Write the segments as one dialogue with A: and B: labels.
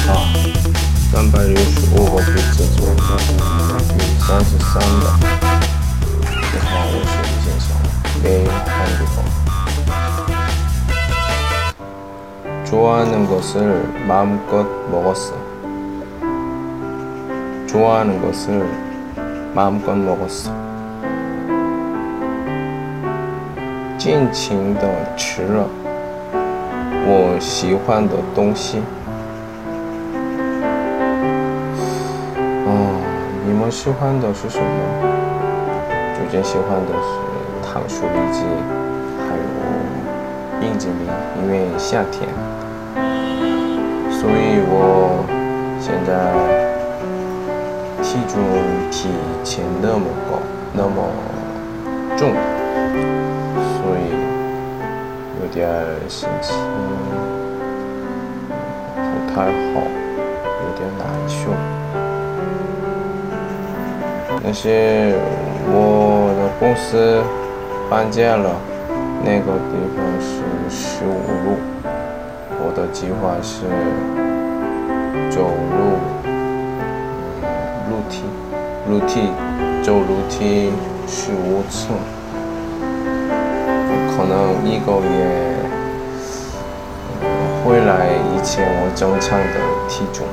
A: 啊，三百六十五个币制作的，有三十三的。你好，我是李先生，매일한두 번。 좋아하는 것을 마음껏 먹었어. 좋아하는 것을 마음껏 먹었어. 尽情的吃了我喜欢的东西。 喜欢的是什么？最近喜欢的是糖醋里脊，还有冰激凌，因为夏天，所以我现在体重比以前那么高，那么重。所以有点心情不太好，有点难受。但是我的公司搬家了，那个地方是十五路，我的计划是走路，楼梯，楼梯，走楼梯十五层。可能一个月回来以前我正常的体重。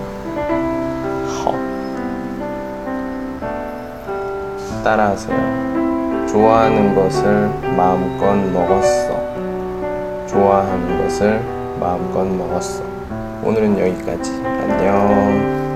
A: 따라하세요 좋아하는 것을 마음껏 먹었어. 좋아하는 것을 마음껏 먹었어. 오늘은 여기까지. 안녕.